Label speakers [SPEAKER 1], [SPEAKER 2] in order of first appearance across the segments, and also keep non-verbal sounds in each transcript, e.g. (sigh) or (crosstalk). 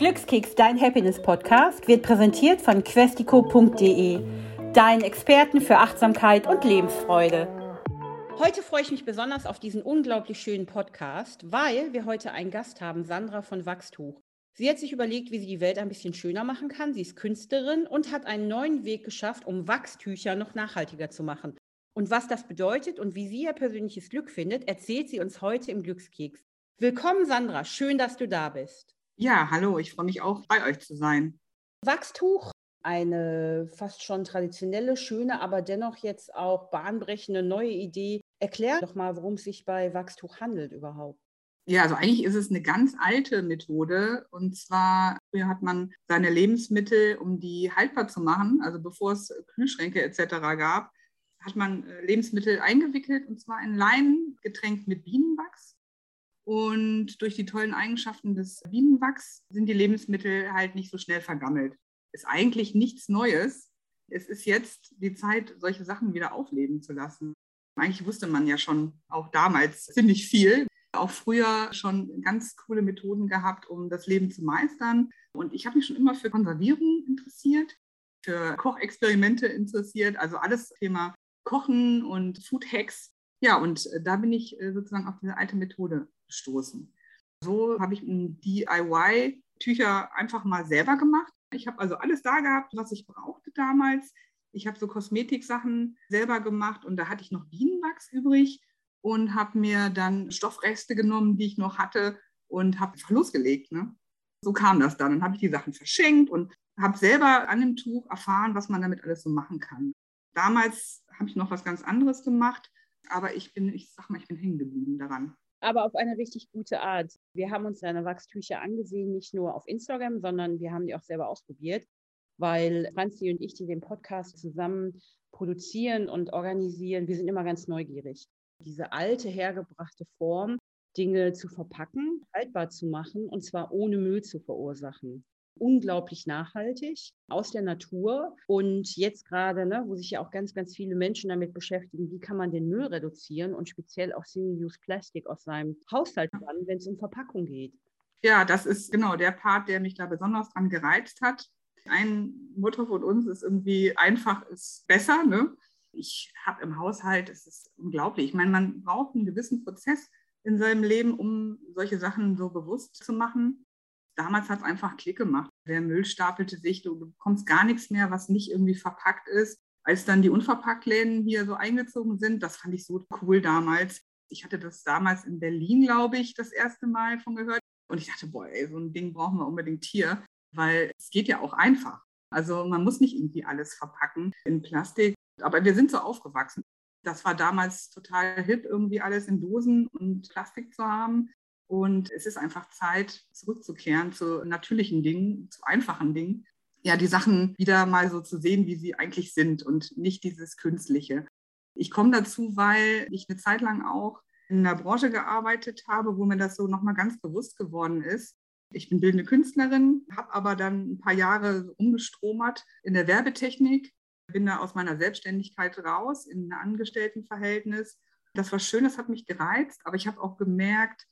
[SPEAKER 1] Glückskeks, dein Happiness-Podcast, wird präsentiert von questico.de, deinen Experten für Achtsamkeit und Lebensfreude. Heute freue ich mich besonders auf diesen unglaublich schönen Podcast, weil wir heute einen Gast haben, Sandra von Wachstuch. Sie hat sich überlegt, wie sie die Welt ein bisschen schöner machen kann. Sie ist Künstlerin und hat einen neuen Weg geschafft, um Wachstücher noch nachhaltiger zu machen. Und was das bedeutet und wie sie ihr persönliches Glück findet, erzählt sie uns heute im Glückskeks. Willkommen, Sandra. Schön, dass du da bist.
[SPEAKER 2] Ja, hallo, ich freue mich auch, bei euch zu sein.
[SPEAKER 1] Wachstuch, eine fast schon traditionelle, schöne, aber dennoch jetzt auch bahnbrechende neue Idee. Erklär doch mal, worum es sich bei Wachstuch handelt überhaupt.
[SPEAKER 2] Ja, also eigentlich ist es eine ganz alte Methode. Und zwar früher hat man seine Lebensmittel, um die haltbar zu machen, also bevor es Kühlschränke etc. gab, hat man äh, Lebensmittel eingewickelt und zwar in Leinen getränkt mit Bienenwachs. Und durch die tollen Eigenschaften des Bienenwachs sind die Lebensmittel halt nicht so schnell vergammelt. Ist eigentlich nichts Neues. Es ist jetzt die Zeit, solche Sachen wieder aufleben zu lassen. Eigentlich wusste man ja schon auch damals ziemlich viel. Auch früher schon ganz coole Methoden gehabt, um das Leben zu meistern. Und ich habe mich schon immer für Konservierung interessiert, für Kochexperimente interessiert, also alles Thema Kochen und Food Hacks. Ja, und da bin ich äh, sozusagen auf diese alte Methode gestoßen. So habe ich DIY-Tücher einfach mal selber gemacht. Ich habe also alles da gehabt, was ich brauchte damals. Ich habe so Kosmetiksachen selber gemacht und da hatte ich noch Bienenwachs übrig und habe mir dann Stoffreste genommen, die ich noch hatte und habe losgelegt. Ne? So kam das dann. Dann habe ich die Sachen verschenkt und habe selber an dem Tuch erfahren, was man damit alles so machen kann. Damals habe ich noch was ganz anderes gemacht, aber ich bin, ich sag mal, ich bin hängen geblieben daran
[SPEAKER 1] aber auf eine richtig gute Art. Wir haben uns deine Wachstücher angesehen, nicht nur auf Instagram, sondern wir haben die auch selber ausprobiert, weil Franzi und ich, die den Podcast zusammen produzieren und organisieren, wir sind immer ganz neugierig. Diese alte, hergebrachte Form, Dinge zu verpacken, haltbar zu machen und zwar ohne Müll zu verursachen unglaublich nachhaltig aus der Natur. Und jetzt gerade, ne, wo sich ja auch ganz, ganz viele Menschen damit beschäftigen, wie kann man den Müll reduzieren und speziell auch Single-Use Plastic aus seinem Haushalt ran, wenn es um Verpackung geht.
[SPEAKER 2] Ja, das ist genau der Part, der mich da besonders dran gereizt hat. Ein Motto von uns ist irgendwie einfach ist besser. Ne? Ich habe im Haushalt, es ist unglaublich. Ich meine, man braucht einen gewissen Prozess in seinem Leben, um solche Sachen so bewusst zu machen damals hat es einfach Klick gemacht. Der Müll stapelte sich, du bekommst gar nichts mehr, was nicht irgendwie verpackt ist. Als dann die Unverpacktläden hier so eingezogen sind, das fand ich so cool damals. Ich hatte das damals in Berlin, glaube ich, das erste Mal von gehört. Und ich dachte, boah, ey, so ein Ding brauchen wir unbedingt hier, weil es geht ja auch einfach. Also man muss nicht irgendwie alles verpacken in Plastik. Aber wir sind so aufgewachsen. Das war damals total hip, irgendwie alles in Dosen und Plastik zu haben. Und es ist einfach Zeit, zurückzukehren zu natürlichen Dingen, zu einfachen Dingen. Ja, die Sachen wieder mal so zu sehen, wie sie eigentlich sind und nicht dieses Künstliche. Ich komme dazu, weil ich eine Zeit lang auch in einer Branche gearbeitet habe, wo mir das so nochmal ganz bewusst geworden ist. Ich bin bildende Künstlerin, habe aber dann ein paar Jahre umgestromert in der Werbetechnik, bin da aus meiner Selbstständigkeit raus in ein Angestelltenverhältnis. Das war schön, das hat mich gereizt, aber ich habe auch gemerkt,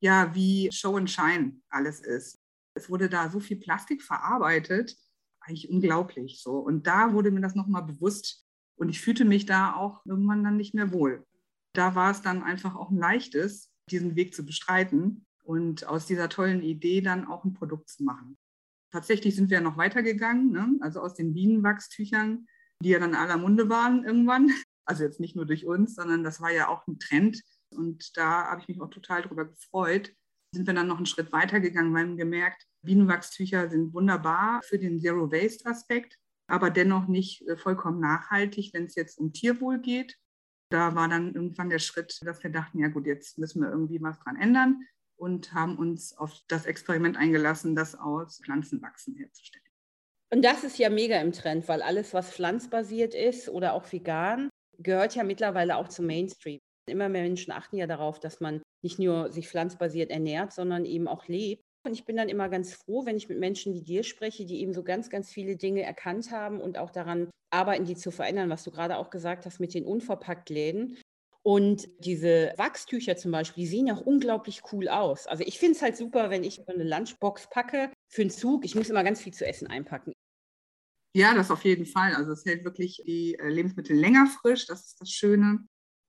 [SPEAKER 2] ja, wie Show and Shine alles ist. Es wurde da so viel Plastik verarbeitet, eigentlich unglaublich so. Und da wurde mir das nochmal bewusst und ich fühlte mich da auch irgendwann dann nicht mehr wohl. Da war es dann einfach auch ein leichtes, diesen Weg zu bestreiten und aus dieser tollen Idee dann auch ein Produkt zu machen. Tatsächlich sind wir noch weitergegangen, ne? also aus den Bienenwachstüchern, die ja dann aller Munde waren irgendwann. Also jetzt nicht nur durch uns, sondern das war ja auch ein Trend, und da habe ich mich auch total darüber gefreut. Sind wir dann noch einen Schritt weiter gegangen, weil wir gemerkt, Bienenwachstücher sind wunderbar für den Zero-Waste-Aspekt, aber dennoch nicht äh, vollkommen nachhaltig, wenn es jetzt um Tierwohl geht. Da war dann irgendwann der Schritt, dass wir dachten, ja gut, jetzt müssen wir irgendwie was dran ändern und haben uns auf das Experiment eingelassen, das aus Pflanzenwachsen herzustellen.
[SPEAKER 1] Und das ist ja mega im Trend, weil alles, was pflanzbasiert ist oder auch vegan, gehört ja mittlerweile auch zum Mainstream. Immer mehr Menschen achten ja darauf, dass man nicht nur sich pflanzbasiert ernährt, sondern eben auch lebt. Und ich bin dann immer ganz froh, wenn ich mit Menschen wie dir spreche, die eben so ganz, ganz viele Dinge erkannt haben und auch daran arbeiten, die zu verändern, was du gerade auch gesagt hast mit den Unverpacktläden. Und diese Wachstücher zum Beispiel, die sehen ja auch unglaublich cool aus. Also ich finde es halt super, wenn ich eine Lunchbox packe für einen Zug. Ich muss immer ganz viel zu essen einpacken.
[SPEAKER 2] Ja, das auf jeden Fall. Also es hält wirklich die äh, Lebensmittel länger frisch. Das ist das Schöne.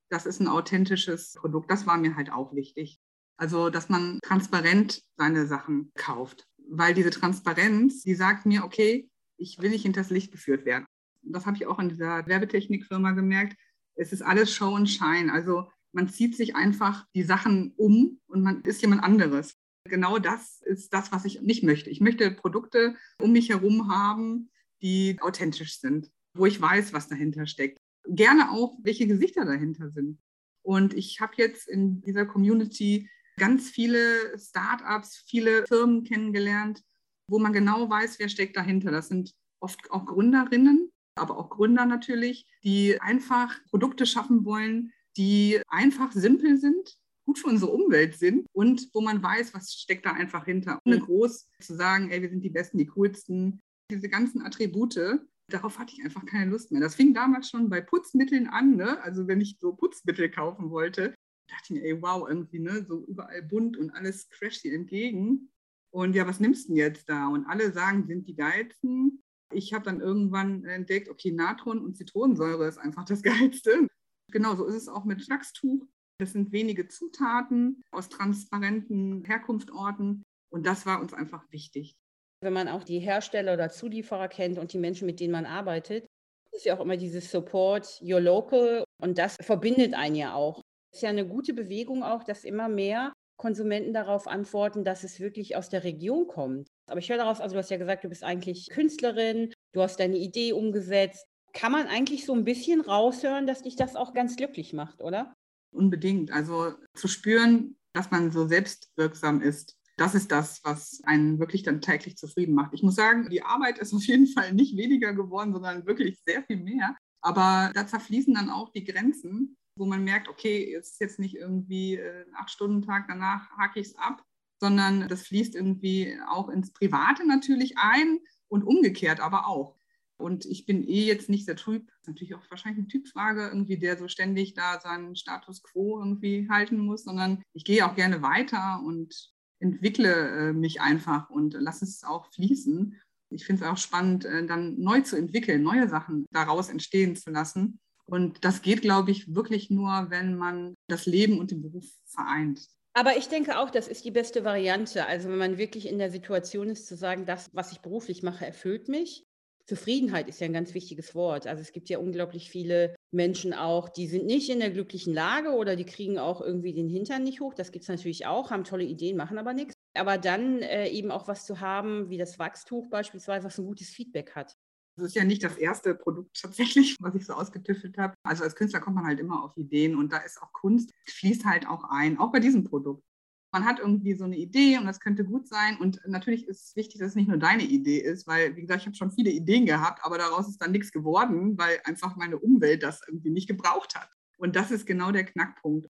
[SPEAKER 2] Das ist ein authentisches Produkt. Das war mir halt auch wichtig. Also, dass man transparent seine Sachen kauft. Weil diese Transparenz, die sagt mir, okay, ich will nicht hinters Licht geführt werden. Das habe ich auch in dieser Werbetechnikfirma gemerkt es ist alles Show und Shine. Also man zieht sich einfach die Sachen um und man ist jemand anderes. Genau das ist das, was ich nicht möchte. Ich möchte Produkte um mich herum haben, die authentisch sind, wo ich weiß, was dahinter steckt. Gerne auch, welche Gesichter dahinter sind. Und ich habe jetzt in dieser Community ganz viele Startups, viele Firmen kennengelernt, wo man genau weiß, wer steckt dahinter. Das sind oft auch Gründerinnen, aber auch Gründer natürlich, die einfach Produkte schaffen wollen, die einfach simpel sind, gut für unsere Umwelt sind und wo man weiß, was steckt da einfach hinter. Ohne groß zu sagen, ey, wir sind die Besten, die coolsten. Diese ganzen Attribute, darauf hatte ich einfach keine Lust mehr. Das fing damals schon bei Putzmitteln an. Ne? Also wenn ich so Putzmittel kaufen wollte, dachte ich mir, ey, wow, irgendwie, ne? so überall bunt und alles crasht dir entgegen. Und ja, was nimmst du denn jetzt da? Und alle sagen, sind die geilsten. Ich habe dann irgendwann entdeckt, okay, Natron und Zitronensäure ist einfach das (laughs) Geilste. Genau so ist es auch mit Flachstuch. Das sind wenige Zutaten aus transparenten Herkunftsorten und das war uns einfach wichtig.
[SPEAKER 1] Wenn man auch die Hersteller oder Zulieferer kennt und die Menschen, mit denen man arbeitet, ist ja auch immer dieses Support your local und das verbindet einen ja auch. Es ist ja eine gute Bewegung auch, dass immer mehr Konsumenten darauf antworten, dass es wirklich aus der Region kommt. Aber ich höre daraus, also du hast ja gesagt, du bist eigentlich Künstlerin, du hast deine Idee umgesetzt. Kann man eigentlich so ein bisschen raushören, dass dich das auch ganz glücklich macht, oder?
[SPEAKER 2] Unbedingt. Also zu spüren, dass man so selbstwirksam ist, das ist das, was einen wirklich dann täglich zufrieden macht. Ich muss sagen, die Arbeit ist auf jeden Fall nicht weniger geworden, sondern wirklich sehr viel mehr. Aber da zerfließen dann auch die Grenzen, wo man merkt, okay, es ist jetzt nicht irgendwie ein Acht-Stunden-Tag, danach hake ich es ab, sondern das fließt irgendwie auch ins Private natürlich ein und umgekehrt aber auch. Und ich bin eh jetzt nicht der Typ, das ist natürlich auch wahrscheinlich eine Typfrage, irgendwie, der so ständig da seinen Status quo irgendwie halten muss, sondern ich gehe auch gerne weiter und entwickle äh, mich einfach und lasse es auch fließen. Ich finde es auch spannend, äh, dann neu zu entwickeln, neue Sachen daraus entstehen zu lassen. Und das geht, glaube ich, wirklich nur, wenn man das Leben und den Beruf vereint.
[SPEAKER 1] Aber ich denke auch, das ist die beste Variante. Also wenn man wirklich in der Situation ist, zu sagen, das, was ich beruflich mache, erfüllt mich. Zufriedenheit ist ja ein ganz wichtiges Wort. Also es gibt ja unglaublich viele Menschen auch, die sind nicht in der glücklichen Lage oder die kriegen auch irgendwie den Hintern nicht hoch. Das gibt es natürlich auch, haben tolle Ideen, machen aber nichts. Aber dann äh, eben auch was zu haben, wie das Wachstuch beispielsweise, was ein gutes Feedback hat.
[SPEAKER 2] Das ist ja nicht das erste Produkt tatsächlich, was ich so ausgetüffelt habe. Also als Künstler kommt man halt immer auf Ideen und da ist auch Kunst, fließt halt auch ein, auch bei diesem Produkt. Man hat irgendwie so eine Idee und das könnte gut sein. Und natürlich ist es wichtig, dass es nicht nur deine Idee ist, weil, wie gesagt, ich habe schon viele Ideen gehabt, aber daraus ist dann nichts geworden, weil einfach meine Umwelt das irgendwie nicht gebraucht hat. Und das ist genau der Knackpunkt.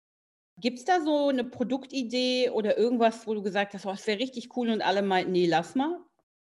[SPEAKER 1] Gibt es da so eine Produktidee oder irgendwas, wo du gesagt hast, oh, das wäre richtig cool und alle meinten, nee, lass mal?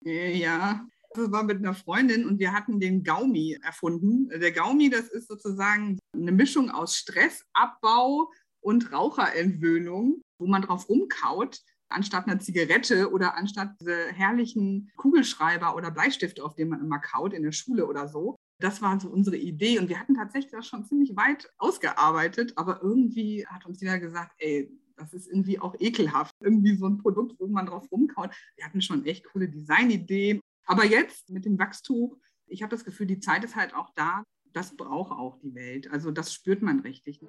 [SPEAKER 2] Äh, ja, das war mit einer Freundin und wir hatten den Gaumi erfunden. Der Gaumi, das ist sozusagen eine Mischung aus Stressabbau und Raucherentwöhnung, wo man drauf rumkaut, anstatt einer Zigarette oder anstatt diese herrlichen Kugelschreiber oder Bleistifte, auf denen man immer kaut in der Schule oder so. Das war so unsere Idee und wir hatten tatsächlich das schon ziemlich weit ausgearbeitet, aber irgendwie hat uns jeder gesagt, ey, das ist irgendwie auch ekelhaft. Irgendwie so ein Produkt, wo man drauf rumkaut. Wir hatten schon echt coole Designideen aber jetzt mit dem Wachstuch, ich habe das Gefühl, die Zeit ist halt auch da. Das braucht auch die Welt. Also das spürt man richtig.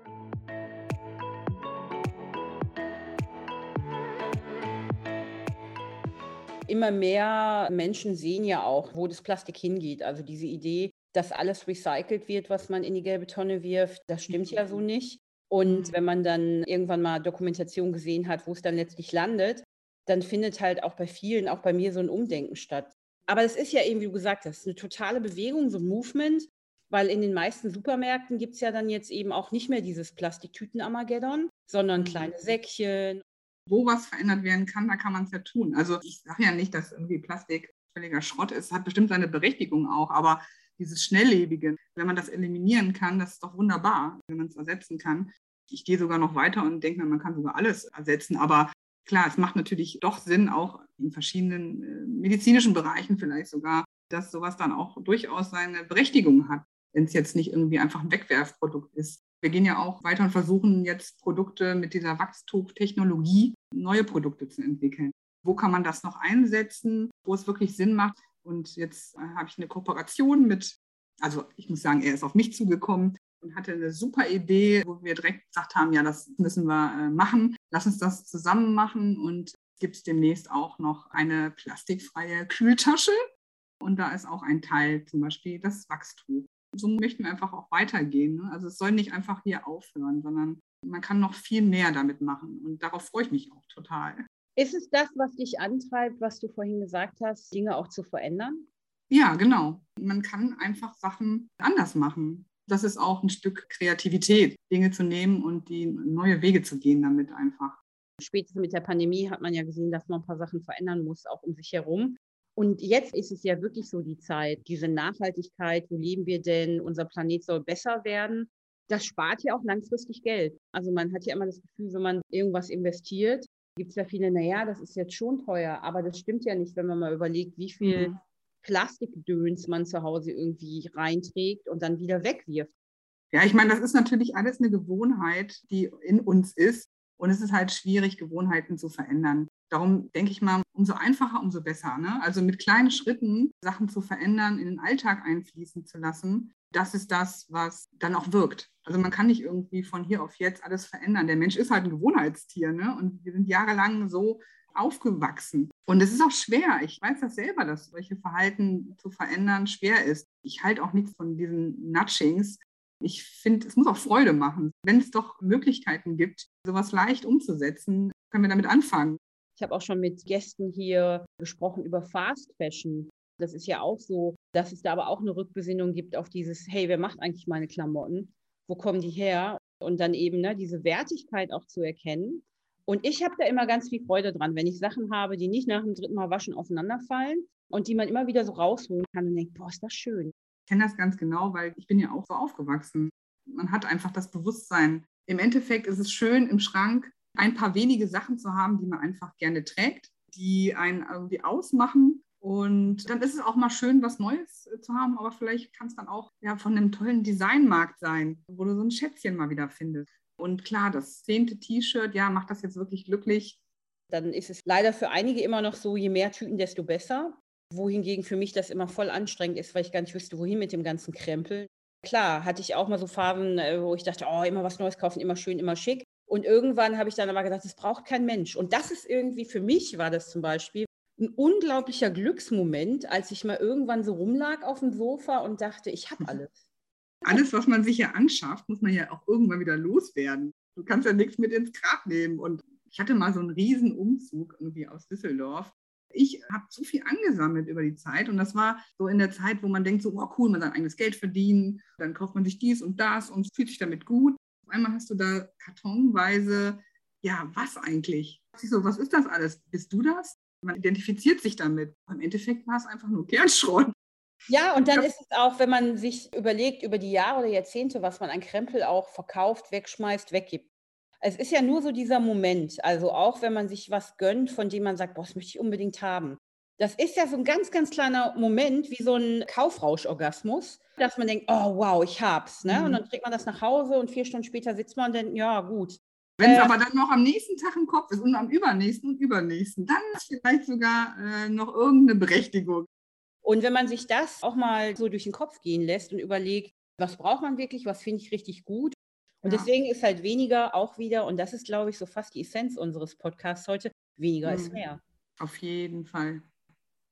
[SPEAKER 1] Immer mehr Menschen sehen ja auch, wo das Plastik hingeht. Also diese Idee, dass alles recycelt wird, was man in die gelbe Tonne wirft, das stimmt ja so nicht. Und mhm. wenn man dann irgendwann mal Dokumentation gesehen hat, wo es dann letztlich landet, dann findet halt auch bei vielen, auch bei mir so ein Umdenken statt. Aber es ist ja eben, wie du gesagt hast, eine totale Bewegung, so ein Movement, weil in den meisten Supermärkten gibt es ja dann jetzt eben auch nicht mehr dieses Plastiktüten-Armageddon, sondern mhm. kleine Säckchen.
[SPEAKER 2] Wo was verändert werden kann, da kann man es ja tun. Also ich sage ja nicht, dass irgendwie Plastik völliger Schrott ist, hat bestimmt seine Berechtigung auch, aber dieses Schnelllebige, wenn man das eliminieren kann, das ist doch wunderbar, wenn man es ersetzen kann. Ich gehe sogar noch weiter und denke man kann sogar alles ersetzen. Aber klar, es macht natürlich doch Sinn, auch in verschiedenen äh, medizinischen Bereichen vielleicht sogar, dass sowas dann auch durchaus seine Berechtigung hat, wenn es jetzt nicht irgendwie einfach ein Wegwerfprodukt ist. Wir gehen ja auch weiter und versuchen jetzt Produkte mit dieser Wachstuchtechnologie, neue Produkte zu entwickeln. Wo kann man das noch einsetzen, wo es wirklich Sinn macht? Und jetzt äh, habe ich eine Kooperation mit, also ich muss sagen, er ist auf mich zugekommen und hatte eine super Idee, wo wir direkt gesagt haben, ja, das müssen wir äh, machen. Lass uns das zusammen machen und gibt es demnächst auch noch eine plastikfreie Kühltasche. Und da ist auch ein Teil, zum Beispiel das Wachstuch. So möchten wir einfach auch weitergehen. Ne? Also es soll nicht einfach hier aufhören, sondern man kann noch viel mehr damit machen. Und darauf freue ich mich auch total.
[SPEAKER 1] Ist es das, was dich antreibt, was du vorhin gesagt hast, Dinge auch zu verändern?
[SPEAKER 2] Ja, genau. Man kann einfach Sachen anders machen. Das ist auch ein Stück Kreativität, Dinge zu nehmen und die neue Wege zu gehen damit einfach.
[SPEAKER 1] Spätestens mit der Pandemie hat man ja gesehen, dass man ein paar Sachen verändern muss, auch um sich herum. Und jetzt ist es ja wirklich so die Zeit, diese Nachhaltigkeit, wo leben wir denn, unser Planet soll besser werden. Das spart ja auch langfristig Geld. Also man hat ja immer das Gefühl, wenn man irgendwas investiert, gibt es ja viele, naja, das ist jetzt schon teuer, aber das stimmt ja nicht, wenn man mal überlegt, wie viel mhm. Plastikdöns man zu Hause irgendwie reinträgt und dann wieder wegwirft.
[SPEAKER 2] Ja, ich meine, das ist natürlich alles eine Gewohnheit, die in uns ist. Und es ist halt schwierig, Gewohnheiten zu verändern. Darum denke ich mal, umso einfacher, umso besser. Ne? Also mit kleinen Schritten Sachen zu verändern, in den Alltag einfließen zu lassen, das ist das, was dann auch wirkt. Also man kann nicht irgendwie von hier auf jetzt alles verändern. Der Mensch ist halt ein Gewohnheitstier ne? und wir sind jahrelang so aufgewachsen. Und es ist auch schwer. Ich weiß das selber, dass solche Verhalten zu verändern schwer ist. Ich halte auch nichts von diesen Nudgings. Ich finde, es muss auch Freude machen. Wenn es doch Möglichkeiten gibt, sowas leicht umzusetzen, können wir damit anfangen.
[SPEAKER 1] Ich habe auch schon mit Gästen hier gesprochen über Fast Fashion. Das ist ja auch so, dass es da aber auch eine Rückbesinnung gibt auf dieses, hey, wer macht eigentlich meine Klamotten? Wo kommen die her? Und dann eben ne, diese Wertigkeit auch zu erkennen. Und ich habe da immer ganz viel Freude dran, wenn ich Sachen habe, die nicht nach dem dritten Mal waschen auseinanderfallen und die man immer wieder so rausholen kann und denkt, boah, ist das schön.
[SPEAKER 2] Ich kenne das ganz genau, weil ich bin ja auch so aufgewachsen. Man hat einfach das Bewusstsein. Im Endeffekt ist es schön, im Schrank ein paar wenige Sachen zu haben, die man einfach gerne trägt, die einen irgendwie ausmachen. Und dann ist es auch mal schön, was Neues zu haben, aber vielleicht kann es dann auch ja, von einem tollen Designmarkt sein, wo du so ein Schätzchen mal wieder findest. Und klar, das zehnte T-Shirt, ja, macht das jetzt wirklich glücklich.
[SPEAKER 1] Dann ist es leider für einige immer noch so, je mehr Tüten, desto besser. Wohingegen für mich das immer voll anstrengend ist, weil ich gar nicht wüsste, wohin mit dem ganzen Krempel. Klar, hatte ich auch mal so Phasen, äh, wo ich dachte, oh, immer was Neues kaufen, immer schön, immer schick. Und irgendwann habe ich dann aber gedacht, das braucht kein Mensch. Und das ist irgendwie, für mich war das zum Beispiel ein unglaublicher Glücksmoment, als ich mal irgendwann so rumlag auf dem Sofa und dachte, ich habe alles.
[SPEAKER 2] Alles, was man sich ja anschafft, muss man ja auch irgendwann wieder loswerden. Du kannst ja nichts mit ins Grab nehmen. Und ich hatte mal so einen riesen Umzug irgendwie aus Düsseldorf. Ich habe zu viel angesammelt über die Zeit und das war so in der Zeit, wo man denkt, so, oh cool, man sein eigenes Geld verdienen, dann kauft man sich dies und das und fühlt sich damit gut einmal hast du da kartonweise, ja, was eigentlich? Ich so, was ist das alles? Bist du das? Man identifiziert sich damit. Im Endeffekt war es einfach nur Kernschrott.
[SPEAKER 1] Ja, und dann ist es auch, wenn man sich überlegt über die Jahre oder Jahrzehnte, was man an Krempel auch verkauft, wegschmeißt, weggibt. Es ist ja nur so dieser Moment, also auch wenn man sich was gönnt, von dem man sagt, boah, das möchte ich unbedingt haben. Das ist ja so ein ganz, ganz kleiner Moment, wie so ein Kaufrauschorgasmus, dass man denkt, oh wow, ich hab's. Ne? Mhm. Und dann trägt man das nach Hause und vier Stunden später sitzt man und denkt, ja, gut.
[SPEAKER 2] Wenn es äh, aber dann noch am nächsten Tag im Kopf ist und am übernächsten und übernächsten, dann ist vielleicht sogar äh, noch irgendeine Berechtigung.
[SPEAKER 1] Und wenn man sich das auch mal so durch den Kopf gehen lässt und überlegt, was braucht man wirklich, was finde ich richtig gut. Und ja. deswegen ist halt weniger auch wieder, und das ist, glaube ich, so fast die Essenz unseres Podcasts heute, weniger mhm. ist mehr.
[SPEAKER 2] Auf jeden Fall.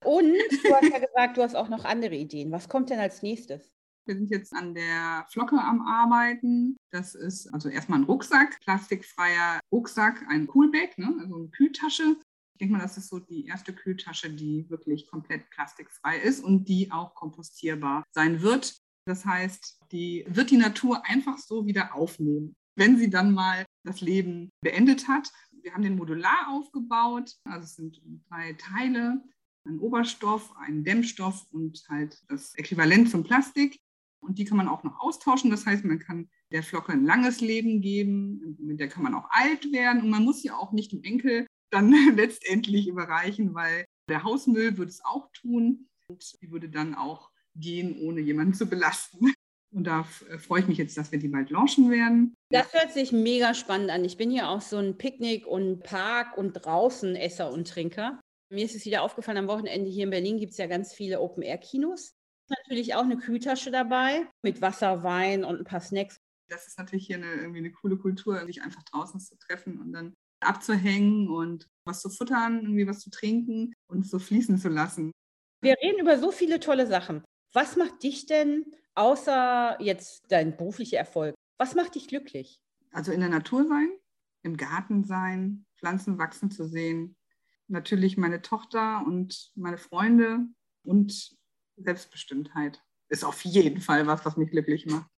[SPEAKER 1] Und du hast ja gesagt, du hast auch noch andere Ideen. Was kommt denn als nächstes?
[SPEAKER 2] Wir sind jetzt an der Flocke am Arbeiten. Das ist also erstmal ein Rucksack, plastikfreier Rucksack, ein Coolbag, ne? also eine Kühltasche. Ich denke mal, das ist so die erste Kühltasche, die wirklich komplett plastikfrei ist und die auch kompostierbar sein wird. Das heißt, die wird die Natur einfach so wieder aufnehmen, wenn sie dann mal das Leben beendet hat. Wir haben den modular aufgebaut, also es sind drei Teile ein Oberstoff, ein Dämmstoff und halt das Äquivalent zum Plastik. Und die kann man auch noch austauschen. Das heißt, man kann der Flocke ein langes Leben geben, mit der kann man auch alt werden und man muss ja auch nicht dem Enkel dann (laughs) letztendlich überreichen, weil der Hausmüll würde es auch tun und die würde dann auch gehen, ohne jemanden zu belasten. Und da äh, freue ich mich jetzt, dass wir die bald launchen werden.
[SPEAKER 1] Das hört sich mega spannend an. Ich bin ja auch so ein Picknick- und Park- und Draußenesser und Trinker. Mir ist es wieder aufgefallen, am Wochenende hier in Berlin gibt es ja ganz viele Open-Air-Kinos. Natürlich auch eine Kühltasche dabei mit Wasser, Wein und ein paar Snacks.
[SPEAKER 2] Das ist natürlich hier eine, irgendwie eine coole Kultur, sich einfach draußen zu treffen und dann abzuhängen und was zu futtern, irgendwie was zu trinken und so fließen zu lassen.
[SPEAKER 1] Wir reden über so viele tolle Sachen. Was macht dich denn, außer jetzt dein beruflicher Erfolg, was macht dich glücklich?
[SPEAKER 2] Also in der Natur sein, im Garten sein, Pflanzen wachsen zu sehen. Natürlich meine Tochter und meine Freunde und Selbstbestimmtheit ist auf jeden Fall was, was mich glücklich macht.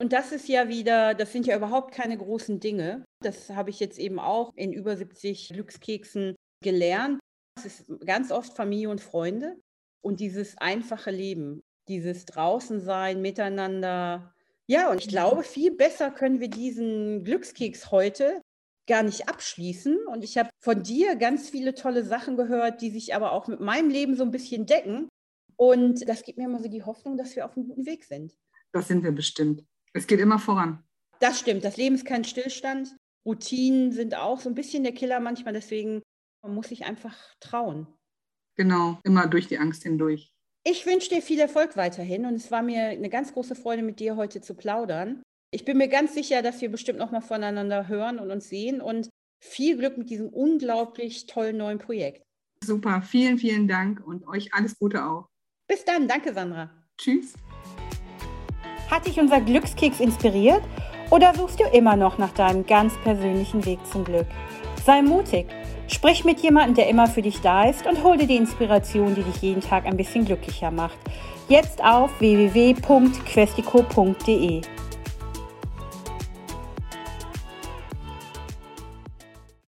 [SPEAKER 1] Und das ist ja wieder, das sind ja überhaupt keine großen Dinge. Das habe ich jetzt eben auch in über 70 Glückskeksen gelernt. Es ist ganz oft Familie und Freunde und dieses einfache Leben, dieses Draußensein, miteinander. Ja, und ich mhm. glaube, viel besser können wir diesen Glückskeks heute gar nicht abschließen. Und ich habe von dir ganz viele tolle Sachen gehört, die sich aber auch mit meinem Leben so ein bisschen decken. Und das gibt mir immer so die Hoffnung, dass wir auf einem guten Weg sind.
[SPEAKER 2] Das sind wir bestimmt. Es geht immer voran.
[SPEAKER 1] Das stimmt. Das Leben ist kein Stillstand. Routinen sind auch so ein bisschen der Killer manchmal. Deswegen man muss sich einfach trauen.
[SPEAKER 2] Genau, immer durch die Angst hindurch.
[SPEAKER 1] Ich wünsche dir viel Erfolg weiterhin und es war mir eine ganz große Freude, mit dir heute zu plaudern. Ich bin mir ganz sicher, dass wir bestimmt noch mal voneinander hören und uns sehen und viel Glück mit diesem unglaublich tollen neuen Projekt.
[SPEAKER 2] Super, vielen, vielen Dank und euch alles Gute auch.
[SPEAKER 1] Bis dann, danke Sandra.
[SPEAKER 2] Tschüss.
[SPEAKER 1] Hat dich unser Glückskeks inspiriert oder suchst du immer noch nach deinem ganz persönlichen Weg zum Glück? Sei mutig Sprich mit jemandem, der immer für dich da ist und hol dir die Inspiration, die dich jeden Tag ein bisschen glücklicher macht. Jetzt auf www.questico.de.